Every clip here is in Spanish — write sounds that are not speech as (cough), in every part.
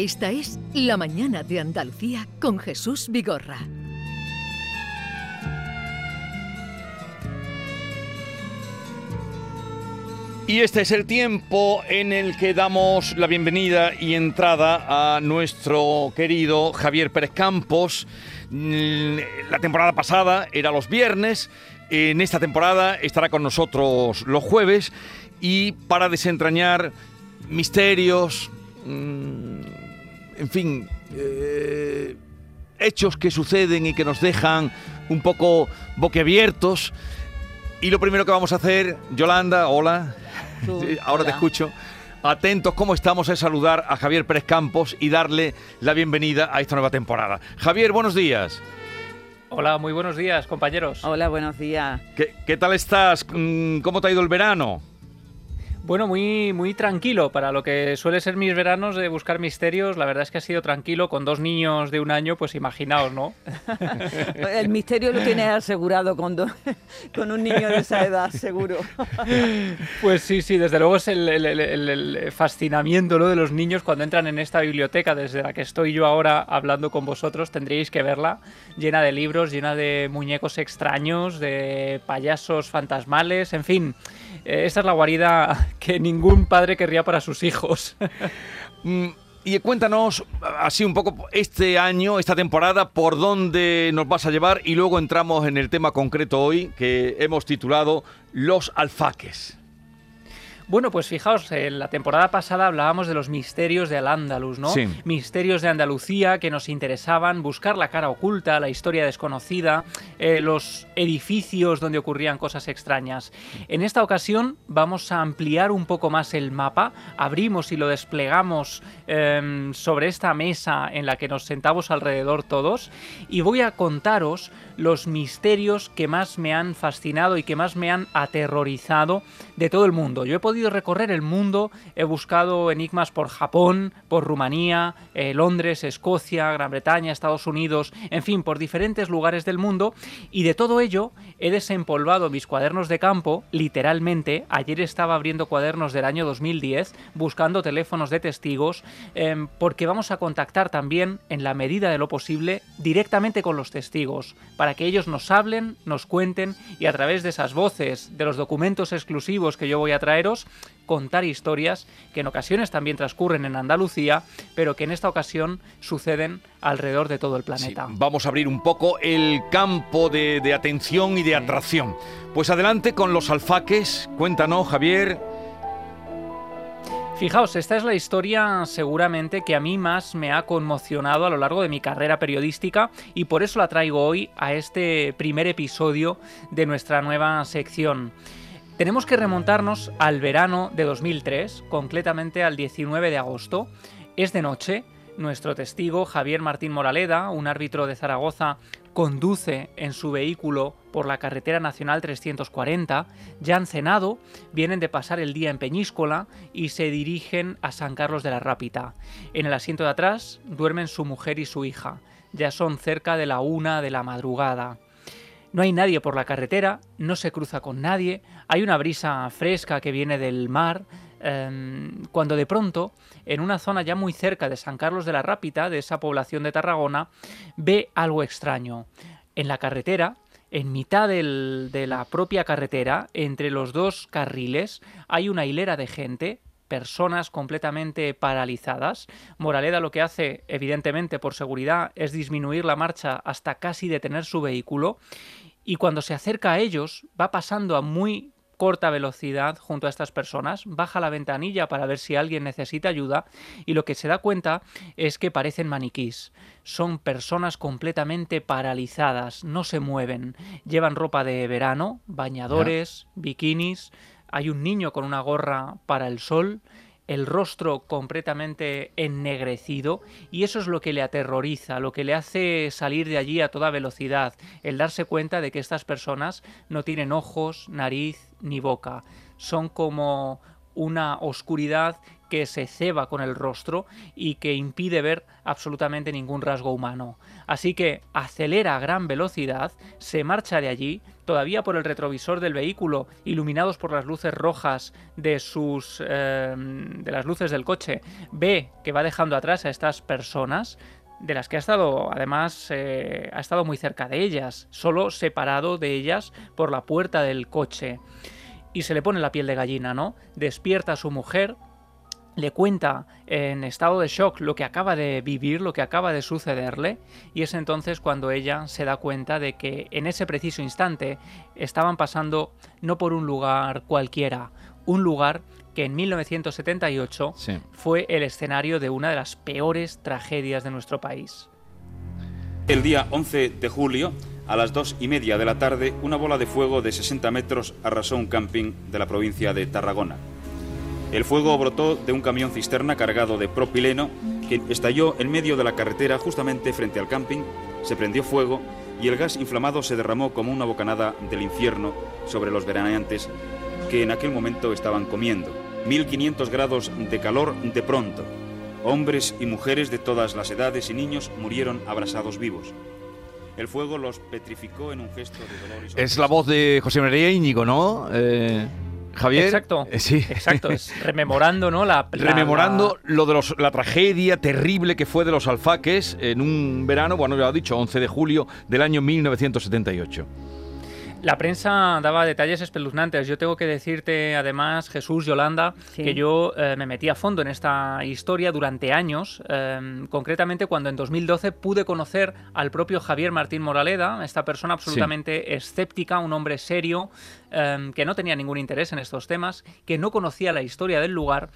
Esta es La Mañana de Andalucía con Jesús Vigorra. Y este es el tiempo en el que damos la bienvenida y entrada a nuestro querido Javier Pérez Campos. Mm, La temporada pasada era los viernes, en esta temporada estará con nosotros los jueves y para desentrañar misterios, mm, en fin, eh, hechos que suceden y que nos dejan un poco boquiabiertos. Y lo primero que vamos a hacer, Yolanda, hola. (laughs) Sí, Ahora te escucho. Atentos, ¿cómo estamos? Es saludar a Javier Pérez Campos y darle la bienvenida a esta nueva temporada. Javier, buenos días. Hola, muy buenos días, compañeros. Hola, buenos días. ¿Qué, qué tal estás? Mm, ¿Cómo te ha ido el verano? Bueno, muy, muy tranquilo para lo que suele ser mis veranos de buscar misterios. La verdad es que ha sido tranquilo con dos niños de un año, pues imaginaos, ¿no? (laughs) El misterio lo tienes asegurado con, do- (laughs) con un niño de esa edad, seguro. (laughs) Pues sí, sí, desde luego es el, el- el- el- el fascinamiento ¿no? de los niños cuando entran en esta biblioteca desde la que estoy yo ahora hablando con vosotros. Tendríais que verla, llena de libros, llena de muñecos extraños, de payasos fantasmales, en fin. Eh, Esta es la guarida que ningún padre querría para sus hijos. (laughs) Mm, Y cuéntanos así un poco este año, esta temporada, por dónde nos vas a llevar y luego entramos en el tema concreto hoy que hemos titulado Los alfaques. Bueno, pues fijaos, en la temporada pasada hablábamos de los misterios de Al-Ándalus, ¿no? Sí. Misterios de Andalucía que nos interesaban, buscar la cara oculta, la historia desconocida, eh, los edificios donde ocurrían cosas extrañas. En esta ocasión vamos a ampliar un poco más el mapa, abrimos y lo desplegamos em, sobre esta mesa en la que nos sentamos alrededor todos y voy a contaros los misterios que más me han fascinado y que más me han aterrorizado de todo el mundo. Yo he podido recorrer el mundo, he buscado enigmas por Japón, por Rumanía, eh, Londres, Escocia, Gran Bretaña, Estados Unidos, en fin, por diferentes lugares del mundo y de todo ello he desempolvado mis cuadernos de campo, literalmente. Ayer estaba abriendo cuadernos del año 2010, buscando teléfonos de testigos, em, porque vamos a contactar también, en la medida de lo posible, directamente con los testigos, para que ellos nos hablen, nos cuenten y a través de esas voces, de los documentos exclusivos que yo voy a traeros, contar historias que en ocasiones también transcurren en Andalucía, pero que en esta ocasión suceden alrededor de todo el Sí, planeta. vamos a abrir un poco el campo de, de atención y de atracción. Pues adelante con los alfaques. Cuéntanos, Javier. Fijaos, esta es la historia seguramente que a mí más me ha conmocionado a lo largo de mi carrera periodística y por eso la traigo hoy a este primer episodio de nuestra nueva sección. Tenemos que remontarnos al verano de 2003, concretamente al 19 de agosto. Es de noche, nuestro testigo Javier Martín Moraleda, un árbitro de Zaragoza, conduce en su vehículo por la carretera nacional 340, ya han cenado, vienen de pasar el día en Peñíscola y se dirigen a San Carlos de la Rápita. En el asiento de atrás duermen su mujer y su hija. Ya son cerca de la una de la madrugada. No hay nadie por la carretera, no se cruza con nadie, hay una brisa fresca que viene del mar, em, cuando de pronto, en una zona ya muy cerca de San Carlos de la Rápita, de esa población de Tarragona, ve algo extraño. En la carretera, en mitad de la propia carretera, entre los dos carriles, hay una hilera de gente, personas completamente paralizadas. Moraleda lo que hace, evidentemente por seguridad, es disminuir la marcha hasta casi detener su vehículo y cuando se acerca a ellos va pasando a muy corta velocidad junto a estas personas, baja la ventanilla para ver si alguien necesita ayuda y lo que se da cuenta es que parecen maniquís. Son personas completamente paralizadas, no se mueven, llevan ropa de verano, bañadores, bikinis, hay un niño con una gorra para el sol, el rostro completamente ennegrecido y eso es lo que le aterroriza, lo que le hace salir de allí a toda velocidad, el darse cuenta de que estas personas no tienen ojos, nariz ni boca, son como una oscuridad que se ceba con el rostro y que impide ver absolutamente ningún rasgo humano. Así que acelera a gran velocidad, se marcha de allí, todavía por el retrovisor del vehículo, iluminados por las luces rojas de sus eh, de las luces del coche, ve que va dejando atrás a estas personas, de las que ha estado, además, eh, ha estado muy cerca de ellas, solo separado de ellas por la puerta del coche. Y se le pone la piel de gallina, ¿no? Despierta a su mujer, le cuenta en estado de shock lo que acaba de vivir, lo que acaba de sucederle, y es entonces cuando ella se da cuenta de que en ese preciso instante estaban pasando no por un lugar cualquiera, un lugar que en 1978 fue el escenario de una de las peores tragedias de nuestro país. El día 11 de julio, a las dos y media de la tarde, una bola de fuego de 60 metros arrasó un camping de la provincia de Tarragona. El fuego brotó de un camión cisterna cargado de propileno que estalló en medio de la carretera justamente frente al camping, se prendió fuego y el gas inflamado se derramó como una bocanada del infierno sobre los veraneantes que en aquel momento estaban comiendo. 1500 grados de calor de pronto. Hombres y mujeres de todas las edades y niños murieron abrasados vivos. El fuego los petrificó en un gesto de dolor y Es la voz de José María Íñigo, ¿no? Eh... Javier. Exacto. Eh, sí. Exacto. Es (laughs) rememorando, ¿no? La, rememorando lo de los, la tragedia terrible que fue de los alfaques en un verano, bueno, ya lo he dicho, 11 de julio del año 1978. La prensa daba detalles espeluznantes. Yo tengo que decirte, además, Jesús, Yolanda, que yo eh, me metí a fondo en esta historia durante años, em, concretamente cuando en 2012 pude conocer al propio Javier Martín Moraleda, esta persona absolutamente escéptica, un hombre serio, em, que no tenía ningún interés en estos temas, que no conocía la historia del lugar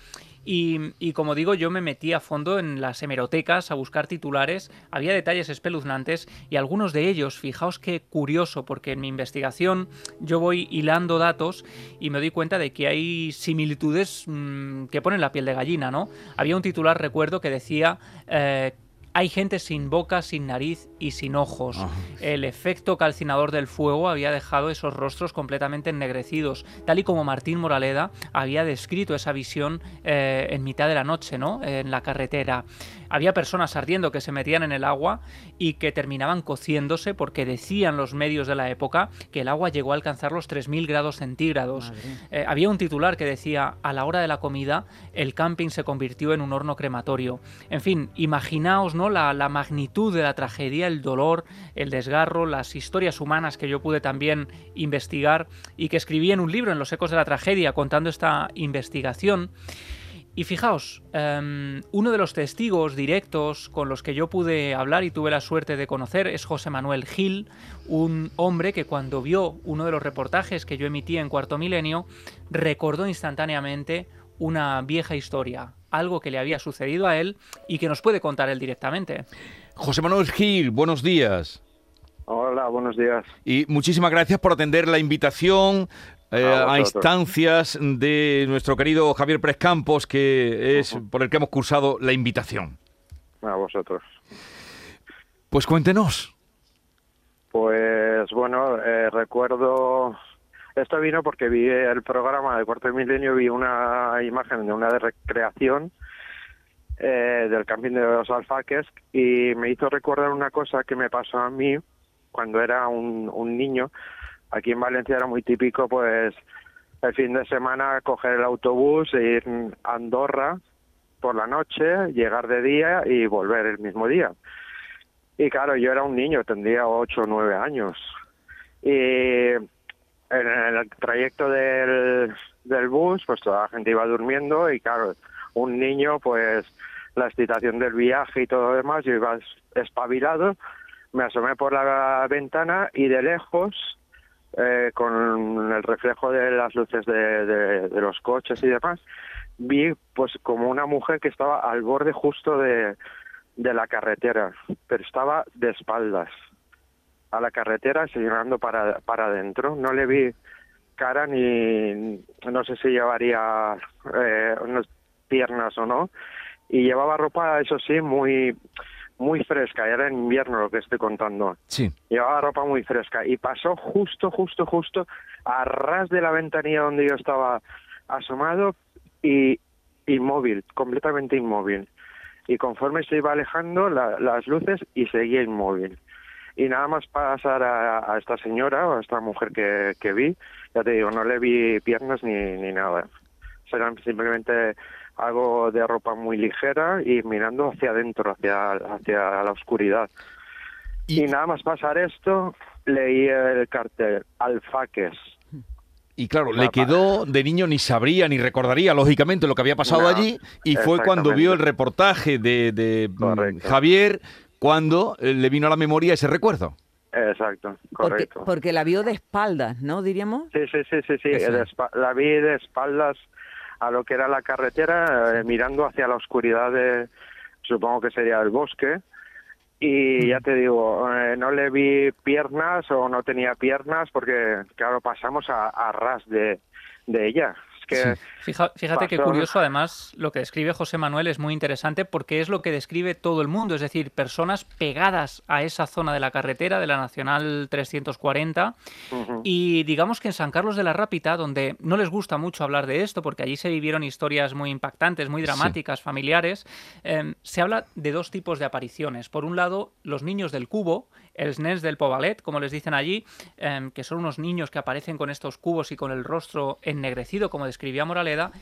y, como digo, yo me metí a fondo en las hemerotecas a buscar titulares, había detalles espeluznantes y algunos de ellos, fijaos qué curioso, porque en mi investigación yo voy hilando datos y me doy cuenta de que hay similitudes mm, que ponen la piel de gallina, ¿no? Había un titular, recuerdo, que decía eh, hay gente sin boca, sin nariz y sin ojos. Ah. El efecto calcinador del fuego había dejado esos rostros completamente ennegrecidos, tal y como Martín Moraleda había descrito esa visión eh, en mitad de la noche, ¿no? En la carretera. Había personas ardiendo que se metían en el agua y que terminaban cociéndose porque decían los medios de la época que el agua llegó a alcanzar los 3.000 grados centígrados. Eh, había un titular que decía, a la hora de la comida, el camping se convirtió en un horno crematorio. En fin, imaginaos ¿no? la, la magnitud de la tragedia, el dolor, el desgarro, las historias humanas que yo pude también investigar y que escribí en un libro, en Los Ecos de la Tragedia, contando esta investigación. Y fijaos, em, uno de los testigos directos con los que yo pude hablar y tuve la suerte de conocer es José Manuel Gil, un hombre que cuando vio uno de los reportajes que yo emití en Cuarto Milenio, recordó instantáneamente una vieja historia, algo que le había sucedido a él y que nos puede contar él directamente. José Manuel Gil, buenos días. Hola, buenos días. Y muchísimas gracias por atender la invitación. Eh, a, instancias de nuestro querido Javier Pérez Campos, que es por el que hemos cursado la invitación. A vosotros. Pues cuéntenos. Pues bueno, eh, recuerdo, esto vino porque vi el programa de Cuarto Milenio, vi una imagen de una de recreación eh, del camping de los alfaques y me hizo recordar una cosa que me pasó a mí cuando era un, un niño Aquí en Valencia era muy típico, pues, el fin de semana coger el autobús e ir a Andorra por la noche, llegar de día y volver el mismo día. Y claro, yo era un niño, tendría ocho o nueve años. Y en el trayecto del, del bus, pues toda la gente iba durmiendo y claro, un niño, pues la excitación del viaje y todo lo demás, yo iba espabilado, me asomé por la ventana y de lejos eh, con el reflejo de las luces de, los coches y demás, vi pues como una mujer que estaba al borde justo de, la carretera, pero estaba de espaldas a la carretera, señalando para, para adentro. No le vi cara ni no sé si llevaría eh, unas piernas o no. Y llevaba ropa, eso sí, muy muy fresca, era en invierno lo que estoy contando. Sí. Llevaba ropa muy fresca y pasó justo, justo, justo a ras de la ventanilla donde yo estaba asomado, y inmóvil, completamente inmóvil. Y conforme se iba alejando las luces y seguía inmóvil. Y nada más pasar a, esta señora o a esta mujer que, que, vi, ya te digo, no le vi piernas ni, ni nada. Serán simplemente algo de ropa muy ligera y mirando hacia adentro, hacia, hacia la oscuridad. Y, nada más pasar esto, leí el cartel, alfaques. Y claro, le quedó de niño, ni sabría ni recordaría, lógicamente, lo que había pasado allí. Y fue cuando vio el reportaje de, mm, Javier, cuando eh, le vino a la memoria ese recuerdo. Exacto, correcto. Porque, la vio de espaldas, ¿no? Diríamos. Sí, sí, sí, sí, sí. la vi de espaldas a lo que era la carretera, eh, mirando hacia la oscuridad de, supongo que sería el bosque. Y ya te digo, eh, no le vi piernas o no tenía piernas porque, claro, pasamos a, ras de, de ella fíjate qué curioso, además, lo que describe José Manuel es muy interesante porque es lo que describe todo el mundo, es decir, personas pegadas a esa zona de la carretera de la Nacional 340 y digamos que en San Carlos de la Rápita, donde no les gusta mucho hablar de esto porque allí se vivieron historias muy impactantes, muy dramáticas, familiares, em, se habla de dos tipos de apariciones. Por un lado, los niños del cubo, el SNES del Povalet, como les dicen allí, em, que son unos niños que aparecen con estos cubos y con el rostro ennegrecido, como describía Moraleda,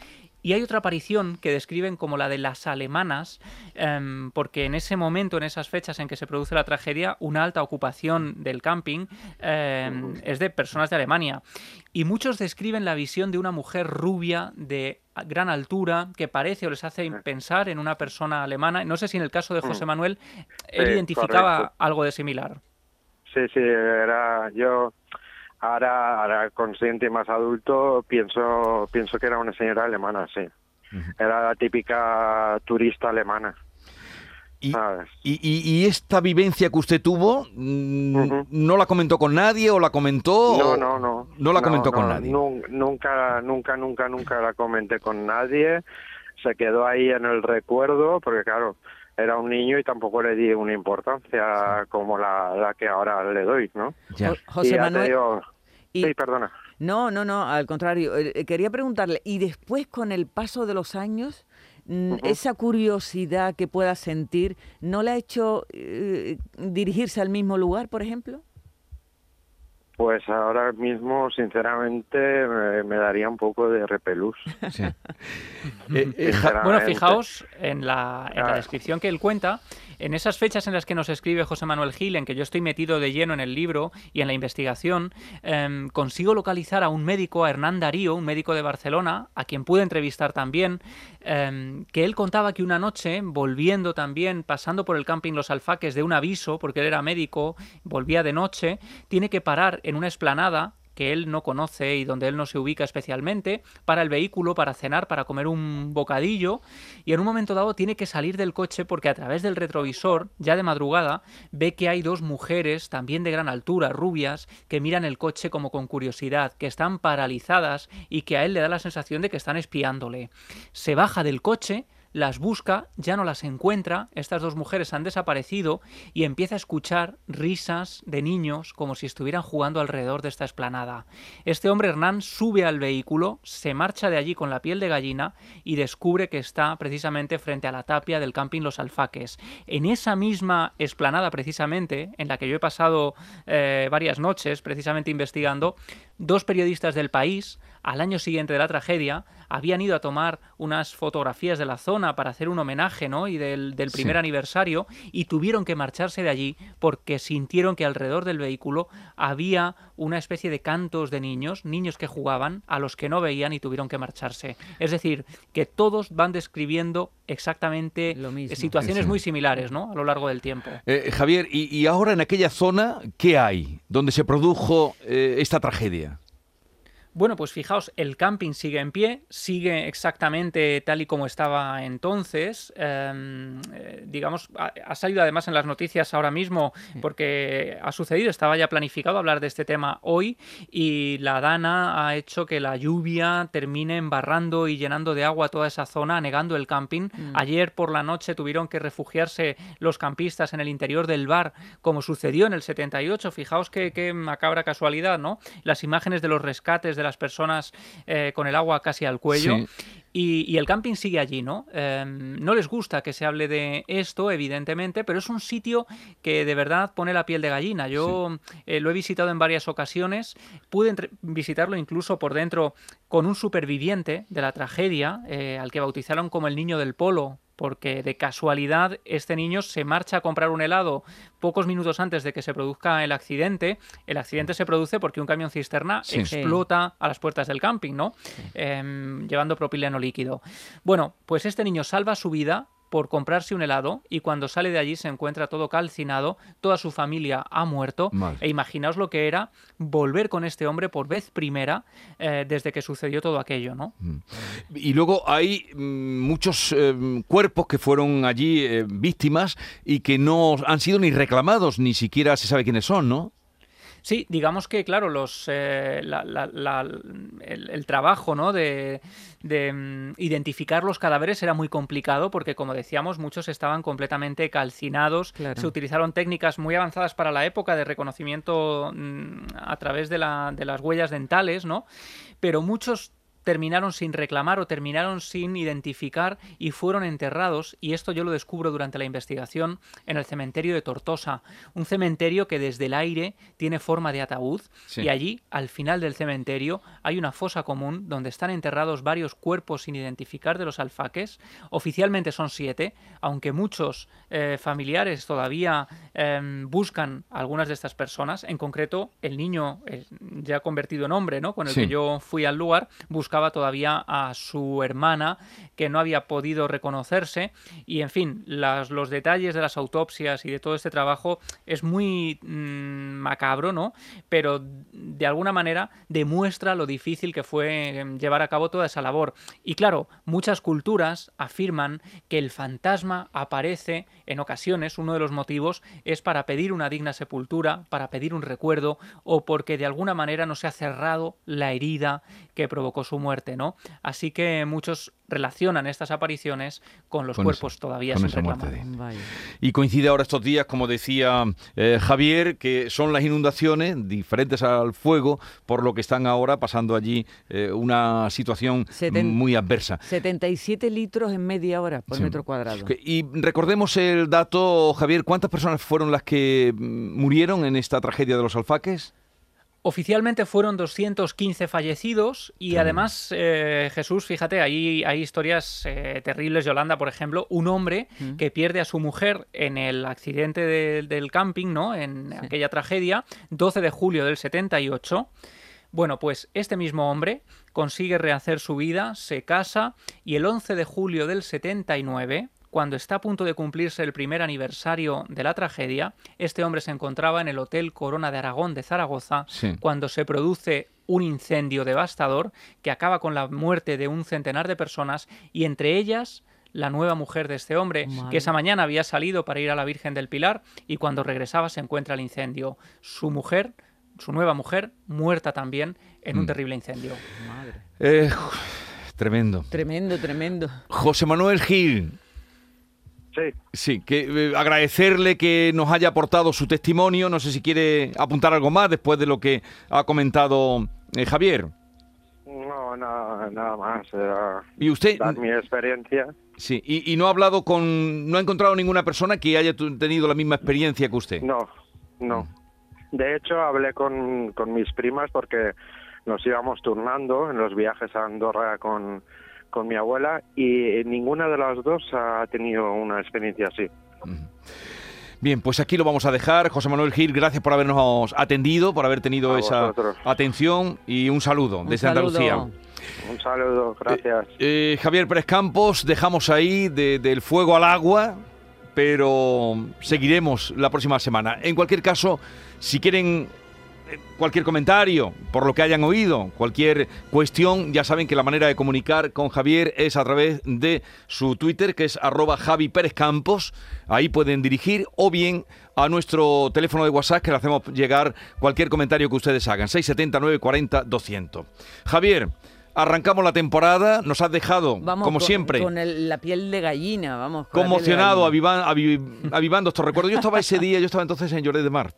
y hay otra aparición que describen como la de las alemanas, em, porque en ese momento, en esas fechas en que se produce la tragedia, una alta ocupación del camping em, es de personas de Alemania. Y muchos describen la visión de una mujer rubia de gran altura que parece o les hace pensar en una persona alemana. No sé si en el caso de José mm. Manuel él identificaba algo de similar. Sí, sí, era yo Ahora, ahora consciente y más adulto, pienso, pienso que era una señora alemana, sí. Era la típica turista alemana. Y, y, esta vivencia que usted tuvo, mm, ¿no la comentó con nadie o la comentó? No, no, no. No la comentó con nadie. Nunca, nunca, nunca, nunca la comenté con nadie. Se quedó ahí en el recuerdo, porque claro, era un niño y tampoco le di una importancia como la, la que ahora le doy, ¿no? José Manuel. Sí, perdona. No, no, no, al contrario. Eh, quería preguntarle, ¿y después con el paso de los años, esa curiosidad que pueda sentir, ¿no le ha hecho eh, dirigirse al mismo lugar, por ejemplo? Pues ahora mismo, sinceramente, me, daría un poco de repelús. (laughs) Eh, bueno, fijaos en la, en la descripción que él cuenta, en esas fechas en las que nos escribe José Manuel Gil, en que yo estoy metido de lleno en el libro y en la investigación, em, consigo localizar a un médico, a Hernán Darío, un médico de Barcelona, a quien pude entrevistar también, em, que él contaba que una noche, volviendo también, pasando por el camping Los Alfaques de un aviso, porque él era médico, volvía de noche, tiene que parar en una esplanada que él no conoce y donde él no se ubica especialmente, para el vehículo, para cenar, para comer un bocadillo, y en un momento dado tiene que salir del coche porque a través del retrovisor, ya de madrugada, ve que hay dos mujeres, también de gran altura, rubias, que miran el coche como con curiosidad, que están paralizadas y que a él le da la sensación de que están espiándole. Se baja del coche, las busca, ya no las encuentra, estas dos mujeres han desaparecido y empieza a escuchar risas de niños como si estuvieran jugando alrededor de esta esplanada. Este hombre Hernán sube al vehículo, se marcha de allí con la piel de gallina y descubre que está precisamente frente a la tapia del camping Los Alfaques. En esa misma esplanada precisamente, en la que yo he pasado eh, varias noches precisamente investigando, dos periodistas del país, al año siguiente de la tragedia, habían ido a tomar unas fotografías de la zona para hacer un homenaje ¿no? y del, primer aniversario y tuvieron que marcharse de allí porque sintieron que alrededor del vehículo había una especie de cantos de niños, niños que jugaban, a los que no veían y tuvieron que marcharse. Es decir, que todos van describiendo exactamente situaciones muy similares ¿no? a lo largo del tiempo. Eh, Javier, y, ahora en aquella zona, ¿qué hay donde se produjo eh, esta tragedia? Bueno, pues fijaos, el camping sigue en pie, sigue exactamente tal y como estaba entonces. Em, eh, digamos, ha, salido además en las noticias ahora mismo porque ha sucedido, estaba ya planificado hablar de este tema hoy y la Dana ha hecho que la lluvia termine embarrando y llenando de agua toda esa zona, anegando el camping. Mm. Ayer por la noche tuvieron que refugiarse los campistas en el interior del bar, como sucedió en el 78. Fijaos qué, qué macabra casualidad, ¿no? Las imágenes de los rescates de las personas eh, con el agua casi al cuello. Y, el camping sigue allí, ¿no? Em, no les gusta que se hable de esto, evidentemente, pero es un sitio que de verdad pone la piel de gallina. Yo eh, lo he visitado en varias ocasiones, pude visitarlo incluso por dentro con un superviviente de la tragedia, eh, al que bautizaron como el niño del polo, porque de casualidad este niño se marcha a comprar un helado pocos minutos antes de que se produzca el accidente. El accidente se produce porque un camión cisterna explota a las puertas del camping, ¿no? Em, llevando propileno líquido. Bueno, pues este niño salva su vida por comprarse un helado y cuando sale de allí se encuentra todo calcinado, toda su familia ha muerto e imaginaos lo que era volver con este hombre por vez primera eh, desde que sucedió todo aquello, ¿no? Mm. Y luego hay mm, muchos eh, cuerpos que fueron allí eh, víctimas y que no han sido ni reclamados, ni siquiera se sabe quiénes son, ¿no? Sí, digamos que, claro, los, eh, el, trabajo ¿no? de, mm, identificar los cadáveres era muy complicado porque, como decíamos, muchos estaban completamente calcinados. Se utilizaron técnicas muy avanzadas para la época de reconocimiento mm, a través de, la, de las huellas dentales, ¿no? Pero muchos terminaron sin reclamar o terminaron sin identificar y fueron enterrados, y esto yo lo descubro durante la investigación, en el cementerio de Tortosa, un cementerio que desde el aire tiene forma de ataúd, y allí, al final del cementerio, hay una fosa común donde están enterrados varios cuerpos sin identificar de los alfaques, oficialmente son siete, aunque muchos eh, familiares todavía em, buscan algunas de estas personas, en concreto el niño ya convertido en hombre, ¿no? con el que yo fui al lugar, buscaba todavía a su hermana que no había podido reconocerse y en fin, los detalles de las autopsias y de todo este trabajo es muy mm, macabro, ¿no? Pero de alguna manera demuestra lo difícil que fue em, llevar a cabo toda esa labor. Y claro, muchas culturas afirman que el fantasma aparece en ocasiones, uno de los motivos es para pedir una digna sepultura, para pedir un recuerdo o porque de alguna manera no se ha cerrado la herida que provocó su muerte, ¿no? Así que muchos relacionan estas apariciones con los cuerpos todavía sin reclamar. Y coincide ahora estos días, como decía eh, Javier, que son las inundaciones diferentes al fuego, por lo que están ahora pasando allí eh, una situación muy adversa. 77 litros en media hora por metro cuadrado. Y recordemos el dato, Javier, ¿cuántas personas fueron las que mm, murieron en esta tragedia de los alfaques? Oficialmente fueron 215 fallecidos y además, eh, Jesús, fíjate, hay, hay historias eh, terribles. Yolanda, por ejemplo, un hombre mm. que pierde a su mujer en el accidente del camping, ¿no? En aquella tragedia, 12 de julio del 78. Bueno, pues este mismo hombre consigue rehacer su vida, se casa y el 11 de julio del 79 cuando está a punto de cumplirse el primer aniversario de la tragedia, este hombre se encontraba en el Hotel Corona de Aragón de Zaragoza cuando se produce un incendio devastador que acaba con la muerte de un centenar de personas y entre ellas la nueva mujer de este hombre, que esa mañana había salido para ir a la Virgen del Pilar y cuando regresaba se encuentra el incendio. Su mujer, su nueva mujer, muerta también en un mm. terrible incendio. Eh, tremendo. Tremendo, tremendo. José Manuel Gil, Sí. Sí, que eh, agradecerle que nos haya aportado su testimonio. No sé si quiere apuntar algo más después de lo que ha comentado eh, Javier. No, nada, más. ¿Y usted? mi experiencia. Sí, y, no ha hablado con. ¿No ha encontrado ninguna persona que haya tenido la misma experiencia que usted? No, no. De hecho, hablé con, con mis primas porque nos íbamos turnando en los viajes a Andorra con con mi abuela y ninguna de las dos ha tenido una experiencia así. Bien, pues aquí lo vamos a dejar. José Manuel Gil, gracias por habernos atendido, por haber tenido esa atención y un saludo desde Andalucía. Un saludo, gracias. Eh, eh, Javier Pérez Campos, dejamos ahí del fuego al agua, pero seguiremos la próxima semana. En cualquier caso, si quieren cualquier comentario por lo que hayan oído, cualquier cuestión, ya saben que la manera de comunicar con Javier es a través de su Twitter, que es arroba Javi Pérez Campos. Ahí pueden dirigir o bien a nuestro teléfono de WhatsApp que le hacemos llegar cualquier comentario que ustedes hagan. 679 40 200. Javier. Arrancamos la temporada, nos has dejado, como siempre. Con la piel de gallina, vamos. conmocionado, avivando estos recuerdos. Yo estaba ese día, yo estaba entonces en Lloret de Mar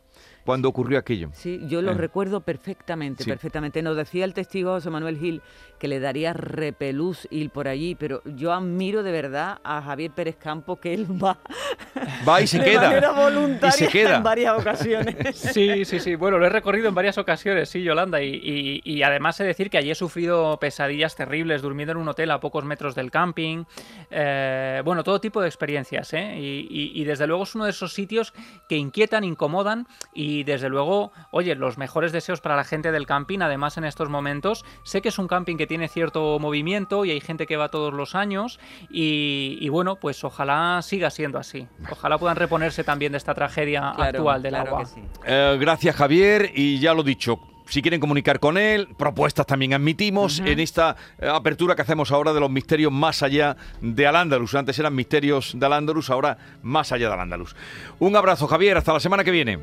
cuando ocurrió aquello. Sí, yo lo Eh. recuerdo perfectamente, Sí. perfectamente. Nos decía el testigo José Manuel Gil que le daría repelús ir por allí, pero yo admiro de verdad a Javier Pérez Campo que él va, (laughs) Va y se de queda. manera voluntaria Y se queda. en varias ocasiones. (laughs) Sí, sí, sí. Bueno, lo he recorrido en varias ocasiones, sí, Yolanda. Y, y- y además he de decir que allí he sufrido pesadillas terribles, durmiendo en un hotel a pocos metros del camping. Eh, bueno, todo tipo de experiencias, ¿eh? Y, y- y desde luego es uno de esos sitios que inquietan, incomodan. Y desde luego, oye, los mejores deseos para la gente del camping, además en estos momentos. Sé que es un camping que tiene cierto movimiento y hay gente que va todos los años. Y, y bueno, pues ojalá siga siendo así. Ojalá puedan reponerse también de esta tragedia Claro, actual del claro agua. que sí. Eh, gracias Javier y ya lo dicho. Si quieren comunicar con él, propuestas también admitimos en esta eh, apertura que hacemos ahora de los misterios más allá de Al-Ándalus. Antes eran misterios de Al-Ándalus, ahora más allá de Al-Ándalus. Un abrazo Javier, hasta la semana que viene.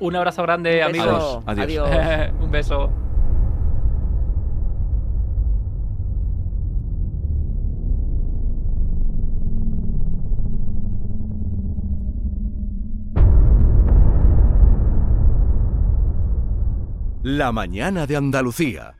Un abrazo grande, Un amigos. Adiós. Adiós. (laughs) Un beso. La mañana de Andalucía.